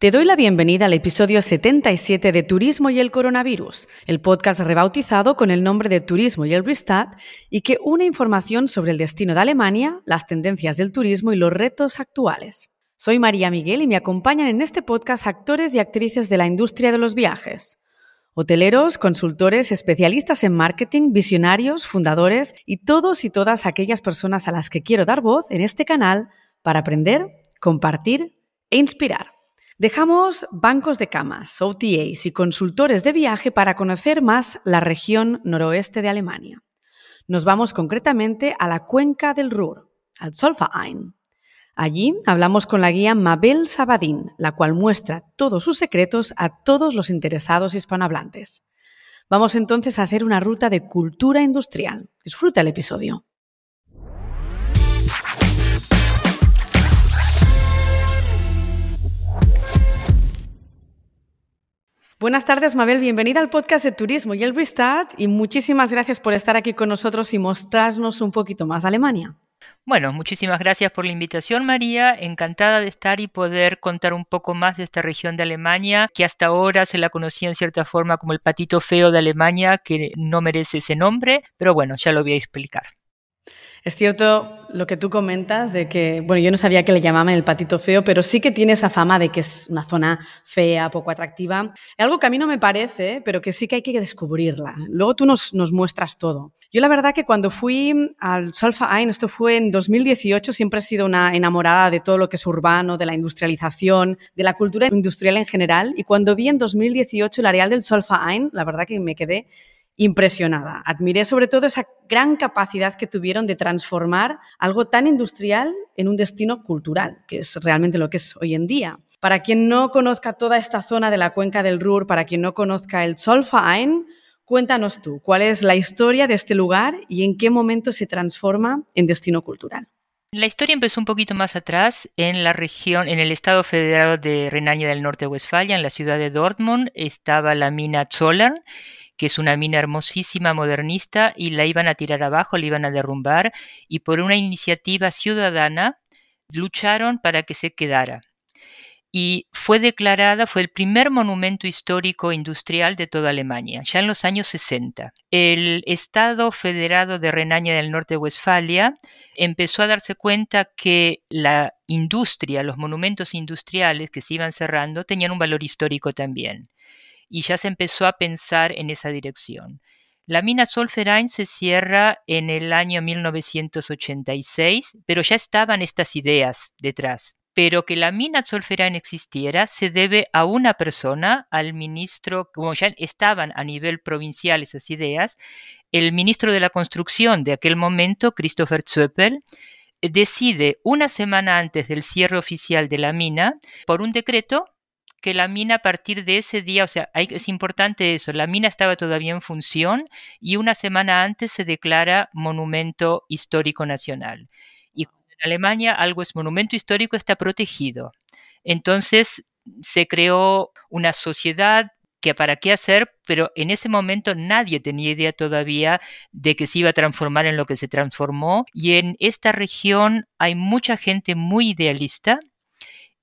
Te doy la bienvenida al episodio 77 de Turismo y el Coronavirus, el podcast rebautizado con el nombre de Turismo y el Restart y que une información sobre el destino de Alemania, las tendencias del turismo y los retos actuales. Soy María Miguel y me acompañan en este podcast actores y actrices de la industria de los viajes. Hoteleros, consultores, especialistas en marketing, visionarios, fundadores y todos y todas aquellas personas a las que quiero dar voz en este canal para aprender, compartir e inspirar. Dejamos bancos de camas, OTAs y consultores de viaje para conocer más la región noroeste de Alemania. Nos vamos concretamente a la cuenca del Ruhr, al Zollverein. Allí hablamos con la guía Mabel Sabadín, la cual muestra todos sus secretos a todos los interesados hispanohablantes. Vamos entonces a hacer una ruta de cultura industrial. Disfruta el episodio. Buenas tardes, Mabel. Bienvenida al podcast de Turismo y el Restart y muchísimas gracias por estar aquí con nosotros y mostrarnos un poquito más Alemania. Bueno, muchísimas gracias por la invitación, María. Encantada de estar y poder contar un poco más de esta región de Alemania, que hasta ahora se la conocía en cierta forma como el patito feo de Alemania, que no merece ese nombre, pero bueno, ya lo voy a explicar. Es cierto lo que tú comentas de que, bueno, yo no sabía que le llamaban el patito feo, pero sí que tiene esa fama de que es una zona fea, poco atractiva. Algo que a mí no me parece, pero que sí que hay que descubrirla. Luego tú nos, nos muestras todo. Yo la verdad que cuando fui al Solfain, esto fue en 2018, siempre he sido una enamorada de todo lo que es urbano, de la industrialización, de la cultura industrial en general. Y cuando vi en 2018 el areal del Solfain, la verdad que me quedé impresionada. Admiré sobre todo esa gran capacidad que tuvieron de transformar algo tan industrial en un destino cultural, que es realmente lo que es hoy en día. Para quien no conozca toda esta zona de la cuenca del Ruhr, para quien no conozca el Zollverein, cuéntanos tú, ¿cuál es la historia de este lugar y en qué momento se transforma en destino cultural? La historia empezó un poquito más atrás en la región, en el estado federal de Renania del Norte-Westfalia, en la ciudad de Dortmund, estaba la mina Zollern que es una mina hermosísima, modernista, y la iban a tirar abajo, la iban a derrumbar, y por una iniciativa ciudadana lucharon para que se quedara. Y fue declarada, fue el primer monumento histórico industrial de toda Alemania, ya en los años 60. El Estado Federado de Renania del Norte-Westfalia empezó a darse cuenta que la industria, los monumentos industriales que se iban cerrando, tenían un valor histórico también y ya se empezó a pensar en esa dirección. La mina Solferein se cierra en el año 1986, pero ya estaban estas ideas detrás. Pero que la mina Solferein existiera se debe a una persona, al ministro, como ya estaban a nivel provincial esas ideas, el ministro de la construcción de aquel momento, Christopher Zöppel, decide una semana antes del cierre oficial de la mina, por un decreto, que la mina a partir de ese día, o sea, es importante eso, la mina estaba todavía en función y una semana antes se declara monumento histórico nacional. Y en Alemania algo es monumento histórico está protegido. Entonces se creó una sociedad que para qué hacer, pero en ese momento nadie tenía idea todavía de que se iba a transformar en lo que se transformó. Y en esta región hay mucha gente muy idealista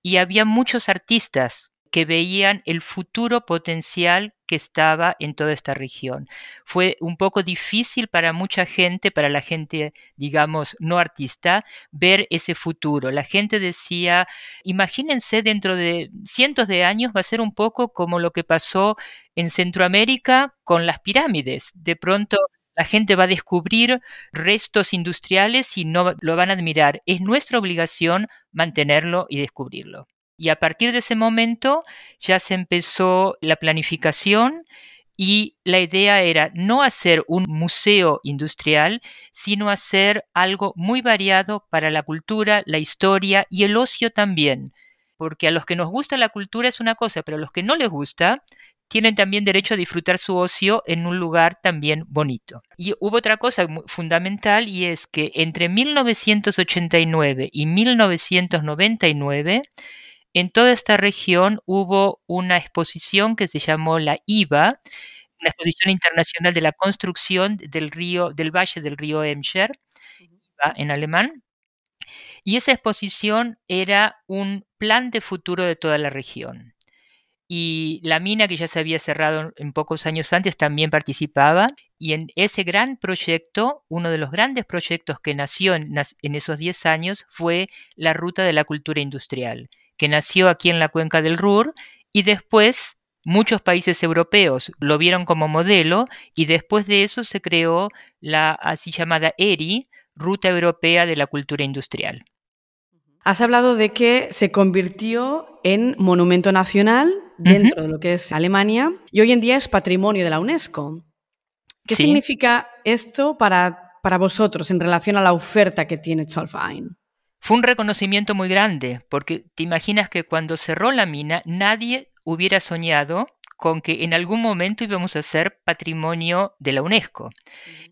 y había muchos artistas que veían el futuro potencial que estaba en toda esta región. Fue un poco difícil para mucha gente, para la gente, digamos, no artista, ver ese futuro. La gente decía, imagínense dentro de cientos de años va a ser un poco como lo que pasó en Centroamérica con las pirámides. De pronto la gente va a descubrir restos industriales y no lo van a admirar. Es nuestra obligación mantenerlo y descubrirlo. Y a partir de ese momento ya se empezó la planificación y la idea era no hacer un museo industrial, sino hacer algo muy variado para la cultura, la historia y el ocio también. Porque a los que nos gusta la cultura es una cosa, pero a los que no les gusta tienen también derecho a disfrutar su ocio en un lugar también bonito. Y hubo otra cosa fundamental y es que entre 1989 y 1999 en toda esta región hubo una exposición que se llamó la IVA, una exposición internacional de la construcción del río, del valle del río Emscher, en alemán, Y esa exposición era un plan de futuro de toda la región. Y la mina que ya se había cerrado en pocos años antes también participaba. Y en ese gran proyecto, uno de los grandes proyectos que nació en, en esos 10 años fue la Ruta de la Cultura Industrial, que nació aquí en la cuenca del Ruhr y después Muchos países europeos lo vieron como modelo y después de eso se creó la así llamada ERI, Ruta Europea de la Cultura Industrial. Has hablado de que se convirtió en monumento nacional dentro de lo que es Alemania y hoy en día es patrimonio de la UNESCO. ¿Qué significa esto para, para vosotros en relación a la oferta que tiene Zollverein? Fue un reconocimiento muy grande, porque te imaginas que cuando cerró la mina nadie hubiera soñado con que en algún momento íbamos a ser patrimonio de la UNESCO.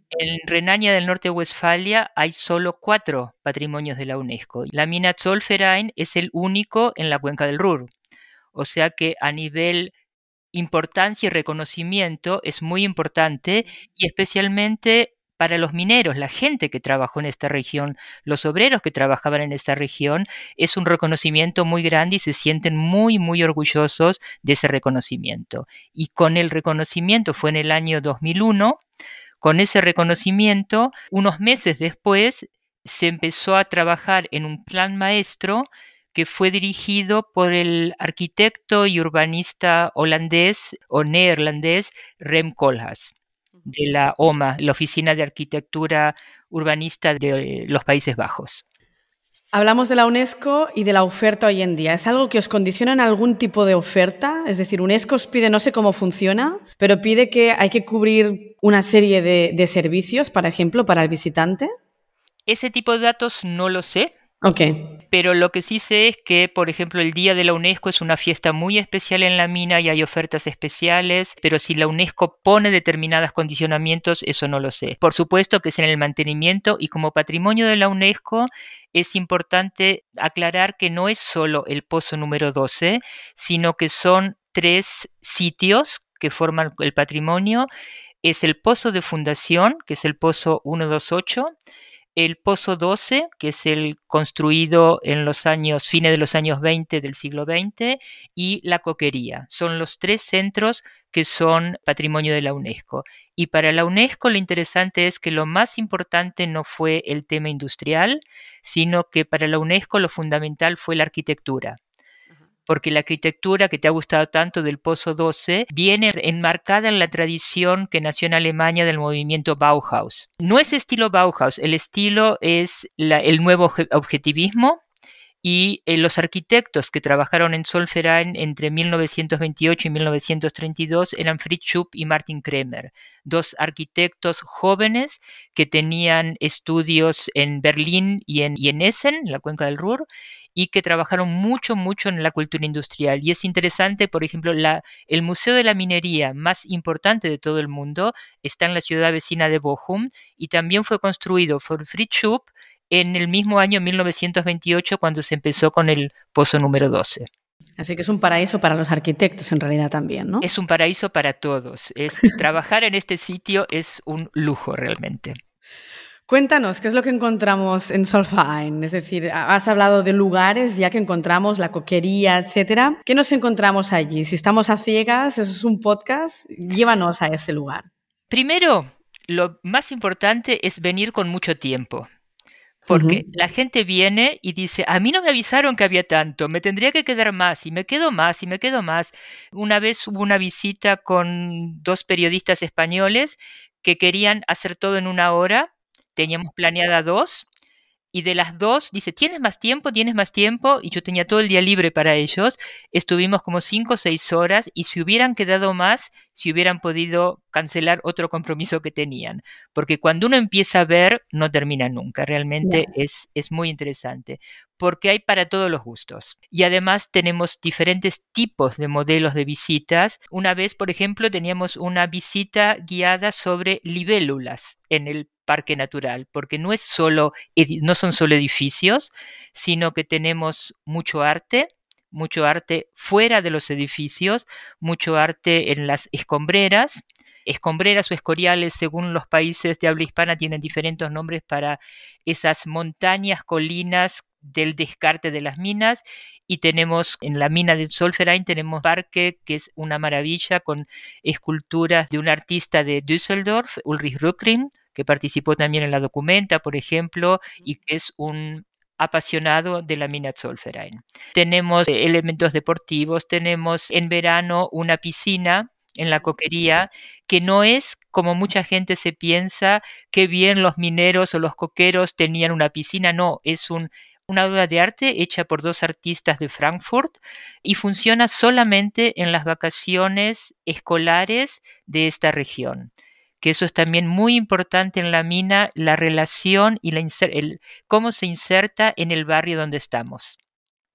En Renania del Norte-Westfalia hay solo cuatro patrimonios de la UNESCO. La mina Zollverein es el único en la cuenca del Ruhr. O sea que a nivel importancia y reconocimiento es muy importante y especialmente para los mineros, la gente que trabajó en esta región, los obreros que trabajaban en esta región, es un reconocimiento muy grande y se sienten muy, muy orgullosos de ese reconocimiento. Y con el reconocimiento fue en el año 2001, con ese reconocimiento, unos meses después, se empezó a trabajar en un plan maestro que fue dirigido por el arquitecto y urbanista holandés o neerlandés Rem Koolhaas de la OMA, la Oficina de Arquitectura Urbanista de los Países Bajos. Hablamos de la UNESCO y de la oferta hoy en día. ¿Es algo que os condiciona en algún tipo de oferta? Es decir, UNESCO os pide, no sé cómo funciona, pero pide que hay que cubrir una serie de, de servicios, por ejemplo, para el visitante. Ese tipo de datos no lo sé, Ok. Pero lo que sí sé es que, por ejemplo, el Día de la UNESCO es una fiesta muy especial en la mina y hay ofertas especiales, pero si la UNESCO pone determinados condicionamientos, eso no lo sé. Por supuesto que es en el mantenimiento y como patrimonio de la UNESCO es importante aclarar que no es solo el pozo número 12, sino que son tres sitios que forman el patrimonio. Es el pozo de fundación, que es el pozo 128, el Pozo 12, que es el construido en los años, fines de los años 20 del siglo XX, y la Coquería. Son los tres centros que son patrimonio de la UNESCO. Y para la UNESCO lo interesante es que lo más importante no fue el tema industrial, sino que para la UNESCO lo fundamental fue la arquitectura porque la arquitectura que te ha gustado tanto del Pozo 12 viene enmarcada en la tradición que nació en Alemania del movimiento Bauhaus. No es estilo Bauhaus, el estilo es el nuevo objetivismo, y eh, los arquitectos que trabajaron en Solferein entre 1928 y 1932 eran Fritz Schupp y Martin Kremer, dos arquitectos jóvenes que tenían estudios en Berlín y en, y en Essen, en la cuenca del Ruhr, y que trabajaron mucho, mucho en la cultura industrial. Y es interesante, por ejemplo, la, el Museo de la Minería más importante de todo el mundo está en la ciudad vecina de Bochum y también fue construido por Fritz Schupp en el mismo año 1928 cuando se empezó con el pozo número 12. Así que es un paraíso para los arquitectos en realidad también, ¿no? Es un paraíso para todos. Es, trabajar en este sitio es un lujo realmente. Cuéntanos, ¿qué es lo que encontramos en Solfaen? Es decir, has hablado de lugares ya que encontramos la coquería, etcétera. ¿Qué nos encontramos allí? Si estamos a ciegas, eso es un podcast, llévanos a ese lugar. Primero, lo más importante es venir con mucho tiempo. Porque la gente viene y dice, a mí no me avisaron que había tanto, me tendría que quedar más y me quedo más y me quedo más. Una vez hubo una visita con dos periodistas españoles que querían hacer todo en una hora teníamos planeada dos, y de las dos dice, ¿tienes más tiempo? ¿Tienes más tiempo? Y yo tenía todo el día libre para ellos. Estuvimos como cinco o seis horas y si hubieran quedado más, si hubieran podido cancelar otro compromiso que tenían. Porque cuando uno empieza a ver, no termina nunca. Realmente es, es muy interesante. Porque hay para todos los gustos. Y además tenemos diferentes tipos de modelos de visitas. Una vez, por ejemplo, teníamos una visita guiada sobre libélulas en el parque natural, porque no, es solo, no son solo edificios, sino que tenemos mucho arte, mucho arte fuera de los edificios, mucho arte en las escombreras. Escombreras o escoriales, según los países de habla hispana, tienen diferentes nombres para esas montañas, colinas del descarte de las minas y tenemos en la mina de Solferein tenemos parque que es una maravilla con esculturas de un artista de Düsseldorf, Ulrich Rückring, que participó también en la documenta, por ejemplo, y que es un apasionado de la mina Zollverein. Tenemos eh, elementos deportivos, tenemos en verano una piscina en la coquería, que no es como mucha gente se piensa, que bien los mineros o los coqueros tenían una piscina, no, es un, una obra de arte hecha por dos artistas de Frankfurt y funciona solamente en las vacaciones escolares de esta región que eso es también muy importante en la mina, la relación y la el, cómo se inserta en el barrio donde estamos.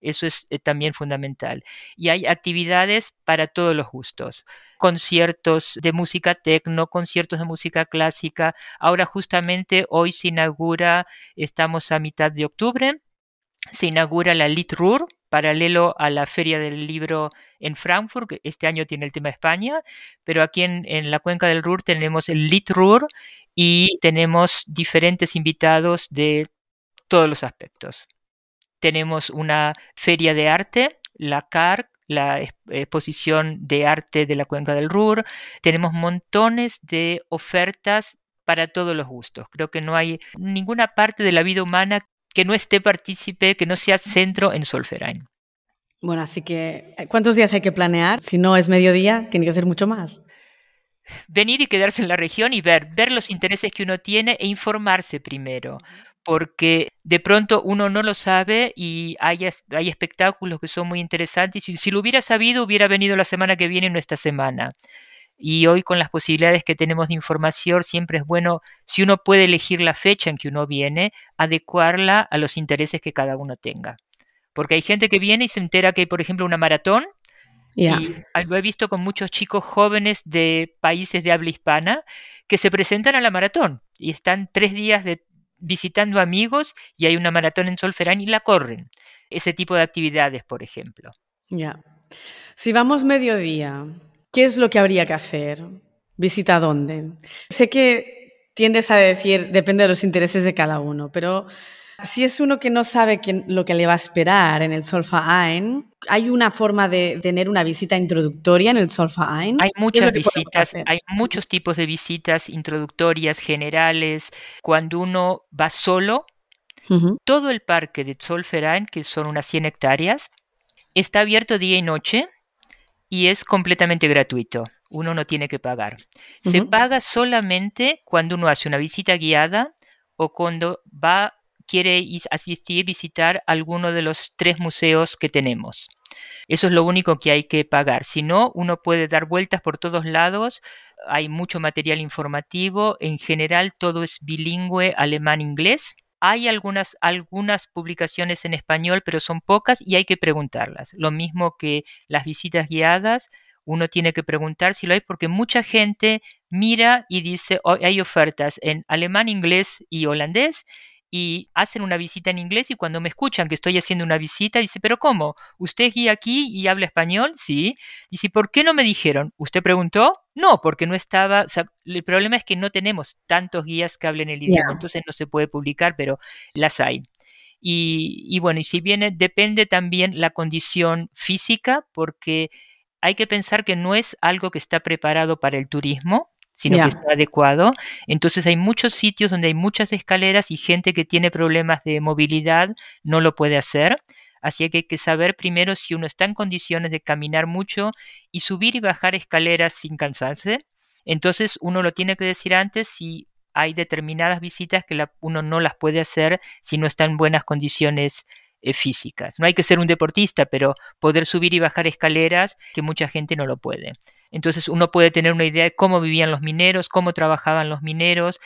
Eso es eh, también fundamental. Y hay actividades para todos los gustos. Conciertos de música tecno, conciertos de música clásica. Ahora justamente hoy se inaugura, estamos a mitad de octubre, se inaugura la Litrur, paralelo a la Feria del Libro en Frankfurt, este año tiene el tema España, pero aquí en, la cuenca del Ruhr tenemos el Litrur y tenemos diferentes invitados de todos los aspectos. Tenemos una feria de arte, la CARC, la exposición de arte de la cuenca del Ruhr. Tenemos montones de ofertas para todos los gustos. Creo que no hay ninguna parte de la vida humana que no esté partícipe, que no sea centro en Solferein. Bueno, así que, ¿cuántos días hay que planear? Si no es mediodía, tiene que ser mucho más. Venir y quedarse en la región y ver, ver los intereses que uno tiene e informarse primero, porque de pronto uno no lo sabe y hay, hay espectáculos que son muy interesantes. Y si lo hubiera sabido, hubiera venido la semana que viene, no esta semana. Y hoy con las posibilidades que tenemos de información, siempre es bueno, si uno puede elegir la fecha en que uno viene, adecuarla a los intereses que cada uno tenga. Porque hay gente que viene y se entera que hay, por ejemplo, una maratón. Y lo he visto con muchos chicos jóvenes de países de habla hispana que se presentan a la maratón y están tres días de, visitando amigos y hay una maratón en Solferán y la corren. Ese tipo de actividades, por ejemplo. Ya. Si vamos mediodía, ¿Qué es lo que habría que hacer? ¿Visita dónde? Sé que tiendes a decir, depende de los intereses de cada uno, pero si es uno que no sabe lo que le va a esperar en el Solfaen, ¿hay una forma de tener una visita introductoria en el Solfaen? Hay muchas visitas, hay muchos tipos de visitas introductorias, generales. Cuando uno va solo, todo el parque de Zollverein, que son unas 100 hectáreas, está abierto día y noche y es completamente gratuito. Uno no tiene que pagar. Se paga solamente cuando uno hace una visita guiada o cuando va quiere asistir, visitar alguno de los tres museos que tenemos. Eso es lo único que hay que pagar. Si no, uno puede dar vueltas por todos lados. Hay mucho material informativo. En general, todo es bilingüe alemán-inglés. Hay algunas, algunas publicaciones en español, pero son pocas y hay que preguntarlas. Lo mismo que las visitas guiadas, uno tiene que preguntar si lo hay porque mucha gente mira y dice, oh, hay ofertas en alemán, inglés y holandés y hacen una visita en inglés y cuando me escuchan que estoy haciendo una visita, dice, pero ¿cómo? ¿Usted guía aquí y habla español? Sí. Dice, ¿por qué no me dijeron? ¿Usted preguntó? No, porque no estaba, o sea, el problema es que no tenemos tantos guías que hablen el idioma, entonces no se puede publicar, pero las hay. Y, y bueno, y si viene, depende también la condición física, porque hay que pensar que no es algo que está preparado para el turismo, sino que sea adecuado. Entonces hay muchos sitios donde hay muchas escaleras y gente que tiene problemas de movilidad no lo puede hacer. Así que hay que saber primero si uno está en condiciones de caminar mucho y subir y bajar escaleras sin cansarse. Entonces uno lo tiene que decir antes si hay determinadas visitas que uno no las puede hacer si no está en buenas condiciones eh, físicas. No hay que ser un deportista, pero poder subir y bajar escaleras que mucha gente no lo puede. Entonces uno puede tener una idea de cómo vivían los mineros, cómo trabajaban los mineros,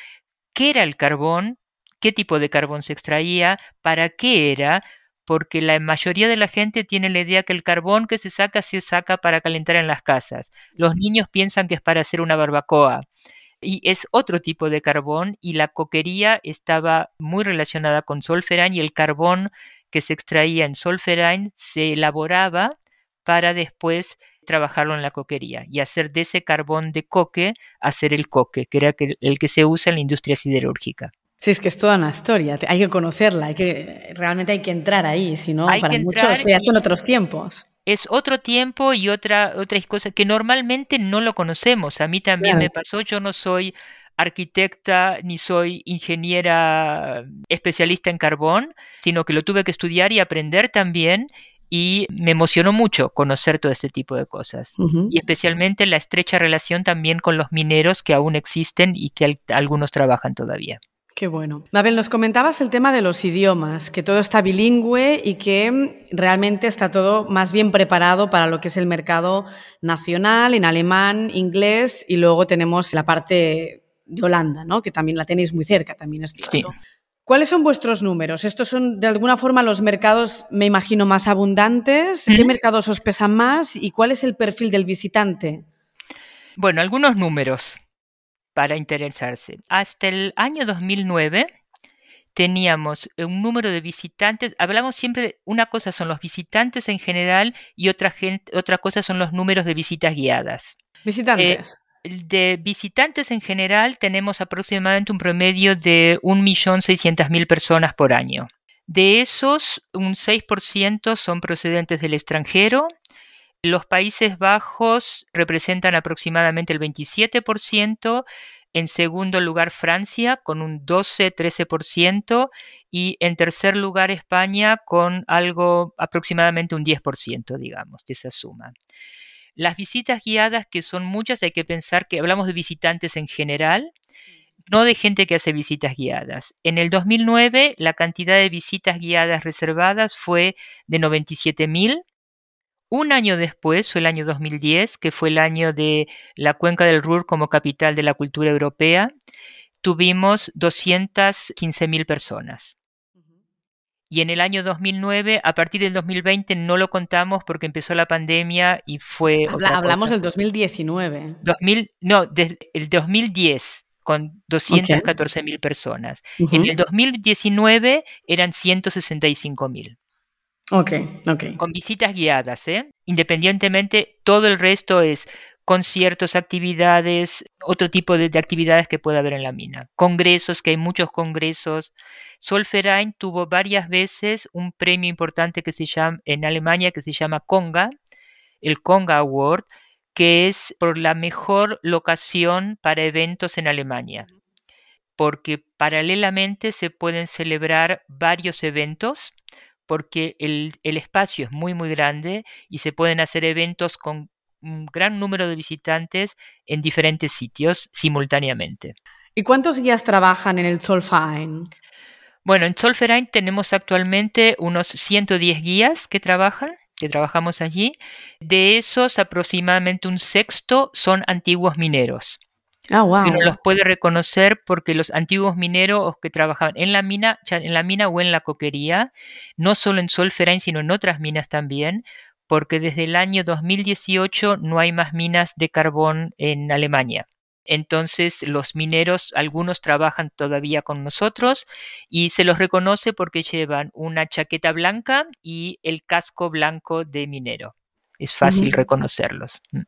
qué era el carbón, qué tipo de carbón se extraía, para qué era, porque la mayoría de la gente tiene la idea que el carbón que se saca se saca para calentar en las casas. Los niños piensan que es para hacer una barbacoa y es otro tipo de carbón y la coquería estaba muy relacionada con Solferán y el carbón que se extraía en Solferán se elaboraba para después trabajarlo en la coquería y hacer de ese carbón de coque, hacer el coque, que era el que se usa en la industria siderúrgica. Sí, es que es toda una historia, hay que conocerla, hay que, realmente hay que entrar ahí, si no, para muchos se hace en otros tiempos. Es otro tiempo y otra, otra cosa que normalmente no lo conocemos. A mí también me pasó, yo no soy arquitecta ni soy ingeniera especialista en carbón, sino que lo tuve que estudiar y aprender también y me emocionó mucho conocer todo este tipo de cosas. Y especialmente la estrecha relación también con los mineros que aún existen y que algunos trabajan todavía. Qué bueno. Mabel, nos comentabas el tema de los idiomas, que todo está bilingüe y que realmente está todo más bien preparado para lo que es el mercado nacional, en alemán, inglés, y luego tenemos la parte de Holanda, ¿no? que también la tenéis muy cerca, también es cierto. ¿Cuáles son vuestros números? Estos son de alguna forma los mercados, me imagino, más abundantes. ¿Qué mercados os pesan más y cuál es el perfil del visitante? Bueno, algunos números para interesarse. Hasta el año 2009 teníamos un número de visitantes, hablamos siempre de una cosa son los visitantes en general y otra, gente, otra cosa son los números de visitas guiadas. Visitantes. Eh, de visitantes en general tenemos aproximadamente un promedio de 1.600.000 personas por año. De esos, un 6% son procedentes del extranjero los Países Bajos representan aproximadamente el 27%, en segundo lugar Francia con un 12-13% y en tercer lugar España con algo aproximadamente un 10%, digamos, de esa suma. Las visitas guiadas, que son muchas, hay que pensar que hablamos de visitantes en general, no de gente que hace visitas guiadas. En el 2009 la cantidad de visitas guiadas reservadas fue de 97.000 un año después, fue el año 2010, que fue el año de la cuenca del Ruhr como capital de la cultura europea, tuvimos 215.000 personas. Y en el año 2009, a partir del 2020 no lo contamos porque empezó la pandemia y fue... hablamos del 2019. 2000, no, desde el 2010 con 214.000 personas. En el 2019 eran 165.000. Ok, ok. Con visitas guiadas, ¿eh? Independientemente, todo el resto es conciertos, actividades, otro tipo de, actividades que puede haber en la mina. Congresos, que hay muchos congresos. Solferein tuvo varias veces un premio importante que se llama en Alemania que se llama Conga, el Conga Award, que es por la mejor locación para eventos en Alemania. Porque paralelamente se pueden celebrar varios eventos porque el, espacio es muy, muy grande y se pueden hacer eventos con un gran número de visitantes en diferentes sitios simultáneamente. ¿Y cuántos guías trabajan en el Zollverein? Bueno, en Zollverein tenemos actualmente unos 110 guías que trabajan, que trabajamos allí. De esos, aproximadamente un sexto son antiguos mineros. Ah, wow. uno los puede reconocer porque los antiguos mineros que trabajaban en la mina, en la mina o en la coquería, no solo en Solferein, sino en otras minas también, porque desde el año 2018 no hay más minas de carbón en Alemania. Entonces los mineros, algunos trabajan todavía con nosotros y se los reconoce porque llevan una chaqueta blanca y el casco blanco de minero. Es fácil reconocerlos. Mm.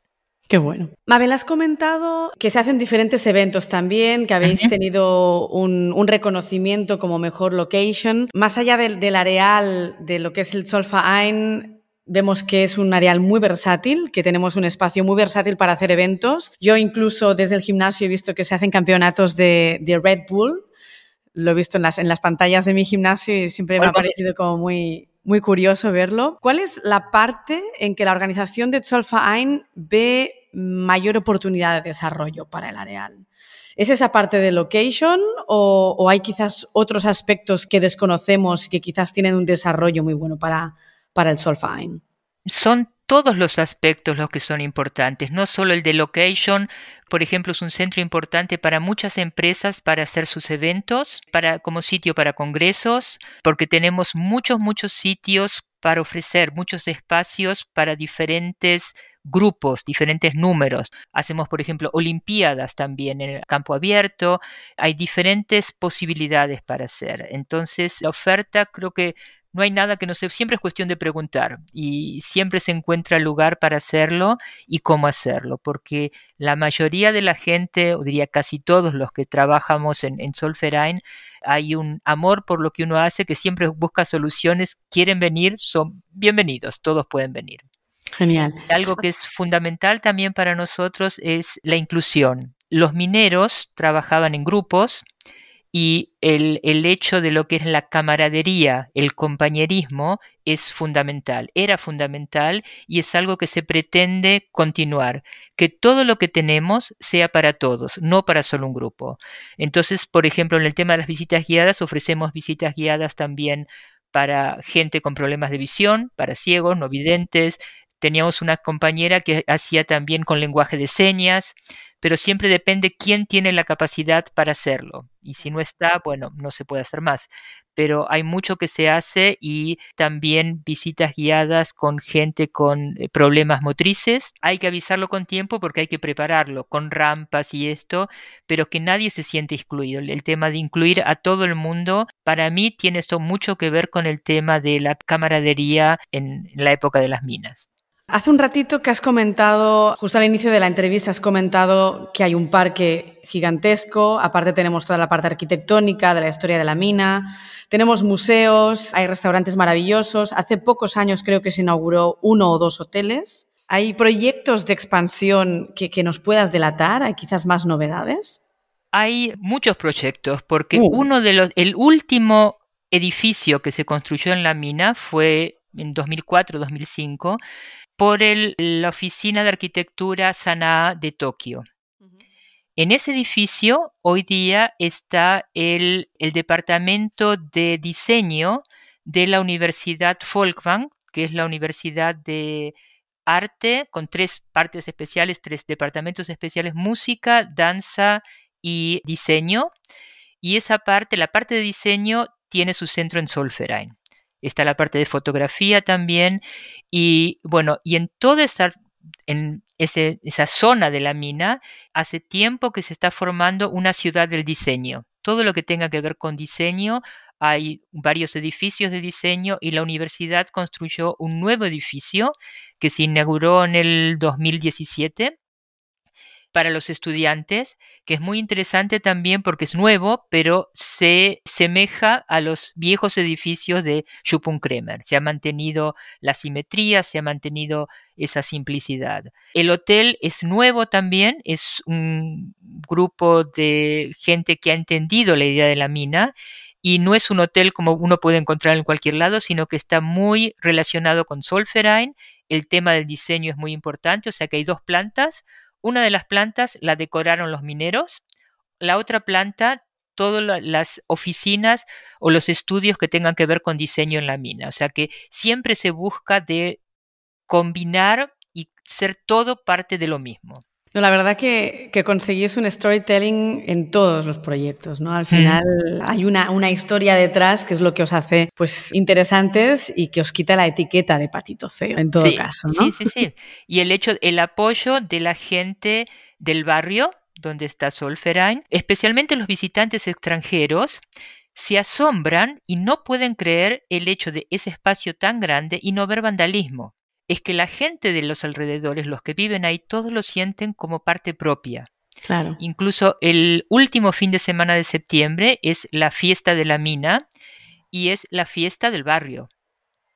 Qué bueno. Mabel, has comentado que se hacen diferentes eventos también, que habéis tenido un, reconocimiento como mejor location. Más allá del, areal de lo que es el Solfain, vemos que es un areal muy versátil, que tenemos un espacio muy versátil para hacer eventos. Yo incluso desde el gimnasio he visto que se hacen campeonatos de, Red Bull. Lo he visto en las, en las pantallas de mi gimnasio y siempre me ha parecido como muy, muy curioso verlo. ¿Cuál es la parte en que la organización de Zollverein ve mayor oportunidad de desarrollo para el Areal? ¿Es esa parte de location o, hay quizás otros aspectos que desconocemos y que quizás tienen un desarrollo muy bueno para, para el Zollverein? Son todos los aspectos los que son importantes, no solo el de location, por ejemplo, es un centro importante para muchas empresas para hacer sus eventos, para como sitio para congresos, porque tenemos muchos muchos sitios para ofrecer muchos espacios para diferentes grupos, diferentes números. Hacemos, por ejemplo, olimpiadas también en el campo abierto. Hay diferentes posibilidades para hacer. Entonces, la oferta creo que no hay nada que no se, siempre es cuestión de preguntar y siempre se encuentra lugar para hacerlo y cómo hacerlo, porque la mayoría de la gente, o diría casi todos los que trabajamos en, en Solferain, hay un amor por lo que uno hace que siempre busca soluciones, quieren venir, son bienvenidos, todos pueden venir. Genial. Algo que es fundamental también para nosotros es la inclusión. Los mineros trabajaban en grupos, y el, hecho de lo que es la camaradería, el compañerismo, es fundamental, era fundamental y es algo que se pretende continuar, que todo lo que tenemos sea para todos, no para solo un grupo. Entonces, por ejemplo, en el tema de las visitas guiadas, ofrecemos visitas guiadas también para gente con problemas de visión, para ciegos, no videntes. Teníamos una compañera que hacía también con lenguaje de señas pero siempre depende quién tiene la capacidad para hacerlo. Y si no está, bueno, no se puede hacer más. Pero hay mucho que se hace y también visitas guiadas con gente con eh, problemas motrices. Hay que avisarlo con tiempo porque hay que prepararlo con rampas y esto, pero que nadie se siente excluido. El tema de incluir a todo el mundo, para mí tiene esto mucho que ver con el tema de la camaradería en la época de las minas. Hace un ratito que has comentado, justo al inicio de la entrevista, has comentado que hay un parque gigantesco, aparte tenemos toda la parte arquitectónica de la historia de la mina, tenemos museos, hay restaurantes maravillosos, hace pocos años creo que se inauguró uno o dos hoteles. ¿Hay proyectos de expansión que, nos puedas delatar? ¿Hay quizás más novedades? Hay muchos proyectos, porque uh. uno de los, el último edificio que se construyó en la mina fue en 2004-2005 por la Oficina de Arquitectura Sanaa de Tokio. En ese edificio hoy día está el, departamento de diseño de la Universidad Folkwang, que es la Universidad de Arte, con tres partes especiales, tres departamentos especiales, música, danza y diseño. Y esa parte, la parte de diseño, tiene su centro en Solferein está la parte de fotografía también, y bueno, y en toda esa, en esa zona de la mina, hace tiempo que se está formando una ciudad del diseño. Todo lo que tenga que ver con diseño, hay varios edificios de diseño y la universidad construyó un nuevo edificio que se inauguró en el 2017 para los estudiantes, que es muy interesante también porque es nuevo, pero se semeja a los viejos edificios de Kremer. Se ha mantenido la simetría, se ha mantenido esa simplicidad. El hotel es nuevo también, es un grupo de gente que ha entendido la idea de la mina y no es un hotel como uno puede encontrar en cualquier lado, sino que está muy relacionado con Solferein. El tema del diseño es muy importante, o sea que hay dos plantas, una de las plantas la decoraron los mineros, la otra planta todas las oficinas o los estudios que tengan que ver con diseño en la mina. O sea que siempre se busca de combinar y ser todo parte de lo mismo. No, la verdad que, que conseguís un storytelling en todos los proyectos, ¿no? Al final hay una, una, historia detrás que es lo que os hace pues interesantes y que os quita la etiqueta de patito feo, en todo caso, ¿no? Sí, sí, sí. Y el hecho, el apoyo de la gente del barrio donde está Solferain, especialmente los visitantes extranjeros, se asombran y no pueden creer el hecho de ese espacio tan grande y no ver vandalismo es que la gente de los alrededores, los que viven ahí, todos lo sienten como parte propia. Claro. Incluso el último fin de semana de septiembre es la fiesta de la mina y es la fiesta del barrio.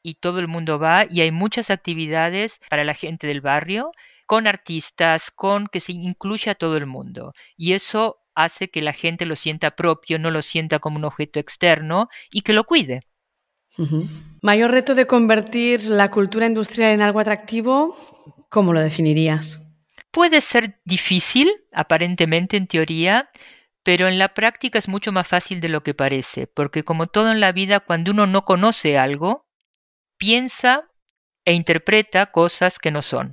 Y todo el mundo va y hay muchas actividades para la gente del barrio, con artistas, con que se incluya a todo el mundo. Y eso hace que la gente lo sienta propio, no lo sienta como un objeto externo y que lo cuide. Mayor reto de convertir la cultura industrial en algo atractivo, ¿cómo lo definirías? Puede ser difícil, aparentemente en teoría, pero en la práctica es mucho más fácil de lo que parece, porque como todo en la vida, cuando uno no conoce algo, piensa e interpreta cosas que no son.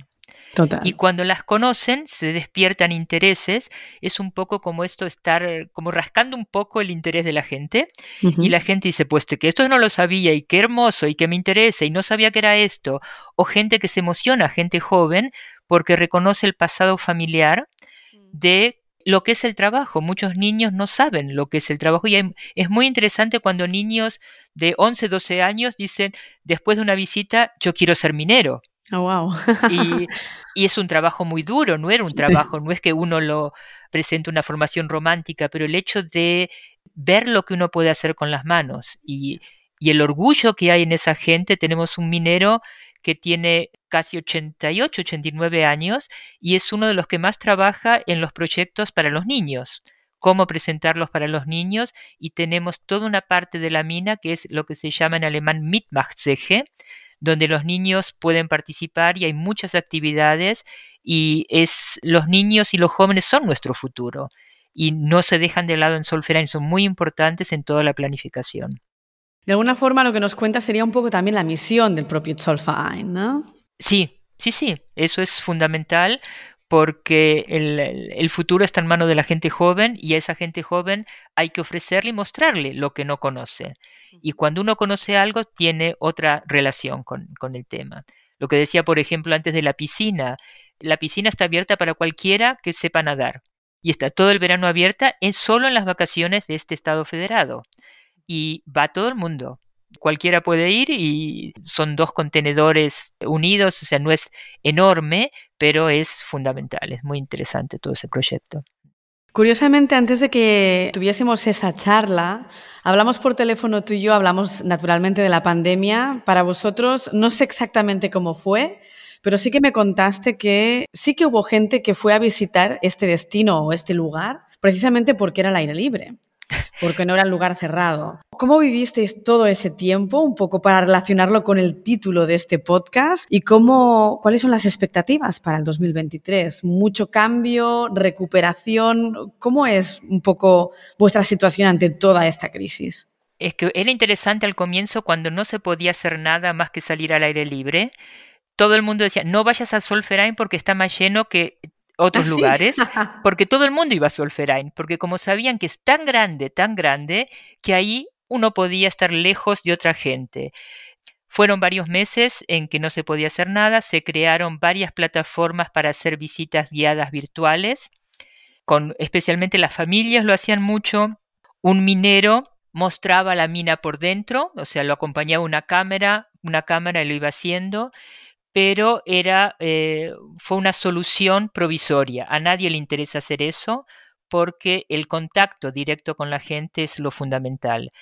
Y cuando las conocen, se despiertan intereses. Es un poco como esto, estar como rascando un poco el interés de la gente. Y la gente dice, pues que esto no lo sabía y qué hermoso y que me interesa y no sabía que era esto. O gente que se emociona, gente joven, porque reconoce el pasado familiar mm. de lo que es el trabajo. Muchos niños no saben lo que es el trabajo y es muy interesante cuando niños de 11, 12 años dicen, después de una visita, yo quiero ser minero. Oh, wow. y, y, es un trabajo muy duro, no era un trabajo, no es que uno lo presente una formación romántica, pero el hecho de ver lo que uno puede hacer con las manos y, y el orgullo que hay en esa gente, tenemos un minero que tiene casi 88, 89 años y es uno de los que más trabaja en los proyectos para los niños, cómo presentarlos para los niños y tenemos toda una parte de la mina que es lo que se llama en alemán Mitmachzeche, donde los niños pueden participar y hay muchas actividades y es los niños y los jóvenes son nuestro futuro y no se dejan de lado en Solferán, son muy importantes en toda la planificación. De alguna forma lo que nos cuenta sería un poco también la misión del propio Zollverein, ¿no? Sí, sí, sí, eso es fundamental porque el, futuro está en manos de la gente joven y a esa gente joven hay que ofrecerle y mostrarle lo que no conoce. Y cuando uno conoce algo, tiene otra relación con, con el tema. Lo que decía, por ejemplo, antes de la piscina, la piscina está abierta para cualquiera que sepa nadar y está todo el verano abierta es solo en las vacaciones de este estado federado y va todo el mundo. Cualquiera puede ir y son dos contenedores unidos, o sea, no es enorme, pero es fundamental, es muy interesante todo ese proyecto. Curiosamente, antes de que tuviésemos esa charla, hablamos por teléfono tú y yo, hablamos naturalmente de la pandemia. Para vosotros, no sé exactamente cómo fue, pero sí que me contaste que sí que hubo gente que fue a visitar este destino o este lugar precisamente porque era al aire libre porque no era un lugar cerrado. ¿Cómo vivisteis todo ese tiempo, un poco para relacionarlo con el título de este podcast? ¿Y cómo, cuáles son las expectativas para el 2023? ¿Mucho cambio, recuperación? ¿Cómo es un poco vuestra situación ante toda esta crisis? Es que era interesante al comienzo cuando no se podía hacer nada más que salir al aire libre. Todo el mundo decía, no vayas a Solferine porque está más lleno que otros ¿Ah, lugares, porque todo el mundo iba a Solferine, porque como sabían que es tan grande, tan grande, que ahí uno podía estar lejos de otra gente. Fueron varios meses en que no se podía hacer nada, se crearon varias plataformas para hacer visitas guiadas virtuales, con especialmente las familias lo hacían mucho. Un minero mostraba la mina por dentro, o sea, lo acompañaba una cámara, una cámara y lo iba haciendo, pero era, eh, fue una solución provisoria. A nadie le interesa hacer eso porque el contacto directo con la gente es lo fundamental.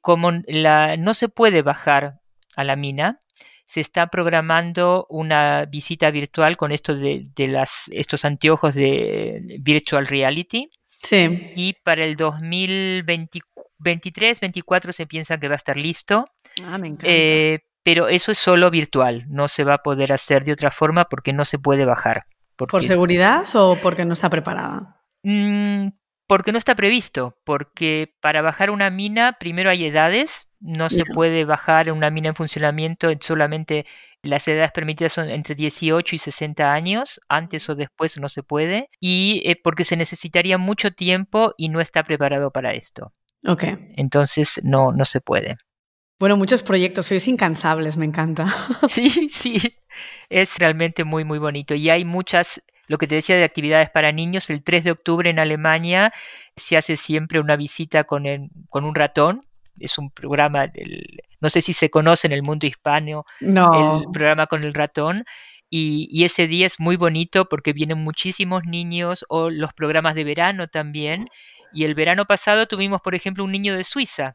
Como la, no se puede bajar a la mina, se está programando una visita virtual con esto de, las, estos anteojos de virtual reality. Sí. Y para el 2023-2024 se piensa que va a estar listo. Ah, me encanta. Eh, pero eso es solo virtual, no se va a poder hacer de otra forma porque no se puede bajar. ¿Por seguridad o porque no está preparada? Mm, porque no está previsto, porque para bajar una mina primero hay edades, no se puede bajar una mina en funcionamiento, solamente las edades permitidas son entre 18 y 60 años, antes o después no se puede, y eh, porque se necesitaría mucho tiempo y no está preparado para esto. Ok. Entonces no, no se puede. Bueno, muchos proyectos, sois incansables, me encanta. Sí, sí, es realmente muy, muy bonito. Y hay muchas, lo que te decía de actividades para niños, el 3 de octubre en Alemania se hace siempre una visita con, con un ratón. Es un programa, no sé si se conoce en el mundo hispano, no. el programa con el ratón. Y, y, ese día es muy bonito porque vienen muchísimos niños o los programas de verano también. Y el verano pasado tuvimos, por ejemplo, un niño de Suiza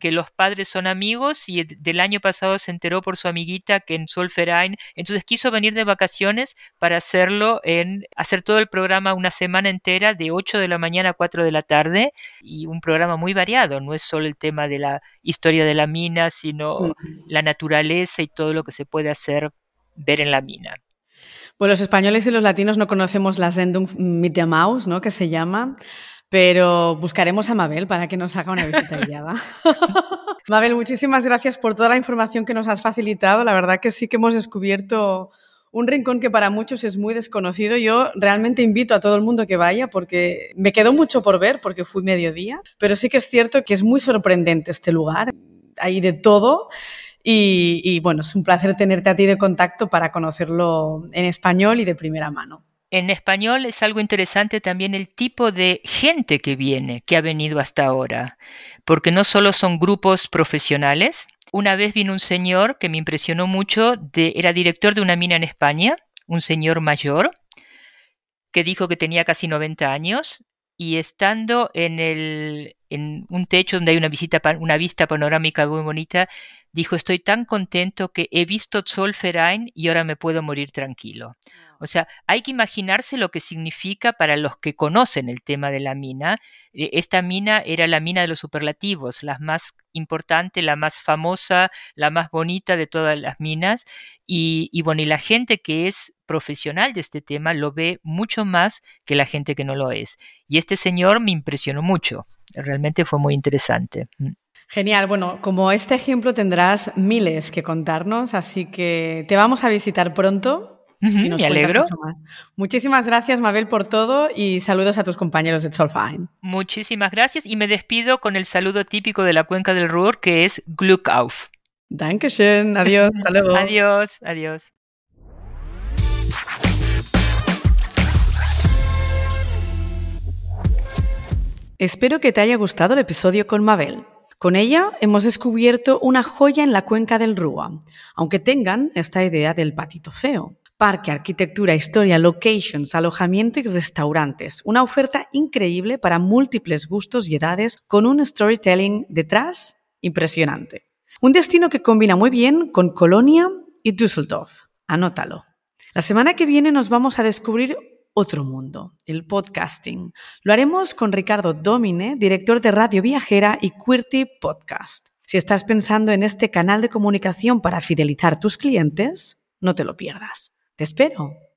que los padres son amigos y del año pasado se enteró por su amiguita que en Solferein, entonces quiso venir de vacaciones para hacerlo en hacer todo el programa una semana entera de 8 de la mañana a 4 de la tarde y un programa muy variado, no es solo el tema de la historia de la mina, sino la naturaleza y todo lo que se puede hacer ver en la mina. Pues los españoles y los latinos no conocemos la Sendung ¿no? Que se llama. Pero buscaremos a Mabel para que nos haga una visita guiada. Mabel, muchísimas gracias por toda la información que nos has facilitado. La verdad que sí que hemos descubierto un rincón que para muchos es muy desconocido. Yo realmente invito a todo el mundo que vaya porque me quedó mucho por ver porque fui mediodía, pero sí que es cierto que es muy sorprendente este lugar. Hay de todo. Y, y bueno, es un placer tenerte a ti de contacto para conocerlo en español y de primera mano. En español es algo interesante también el tipo de gente que viene, que ha venido hasta ahora, porque no solo son grupos profesionales. Una vez vino un señor que me impresionó mucho, era director de una mina en España, un señor mayor, que dijo que tenía casi 90 años y estando en, el, en un techo donde hay una, visita, una vista panorámica muy bonita, dijo, estoy tan contento que he visto Zollverein y ahora me puedo morir tranquilo. O sea, hay que imaginarse lo que significa para los que conocen el tema de la mina. E, esta mina era la mina de los superlativos, la más importante, la más famosa, la más bonita de todas las minas. Y, y bueno, y la gente que es profesional de este tema lo ve mucho más que la gente que no lo es. Y este señor me impresionó mucho. Realmente fue muy interesante. Genial, bueno, como este ejemplo tendrás miles que contarnos, así que te vamos a visitar pronto. y nos me alegro. Muchísimas gracias, Mabel, por todo y saludos a tus compañeros de Zollverein. Muchísimas gracias y me despido con el saludo típico de la cuenca del Ruhr, que es Glück auf. Dankeschön, adiós, hasta luego. adiós, adiós. Espero que te haya gustado el episodio con Mabel. Con ella hemos descubierto una joya en la cuenca del Rúa, aunque tengan esta idea del patito feo. Parque, arquitectura, historia, locations, alojamiento y restaurantes. Una oferta increíble para múltiples gustos y edades con un storytelling detrás impresionante. Un destino que combina muy bien con Colonia y Düsseldorf. Anótalo. La semana que viene nos vamos a descubrir otro mundo, el podcasting. Lo haremos con Ricardo Domine, director de Radio Viajera y Quirty Podcast. Si estás pensando en este canal de comunicación para fidelizar tus clientes, no te lo pierdas. Te espero.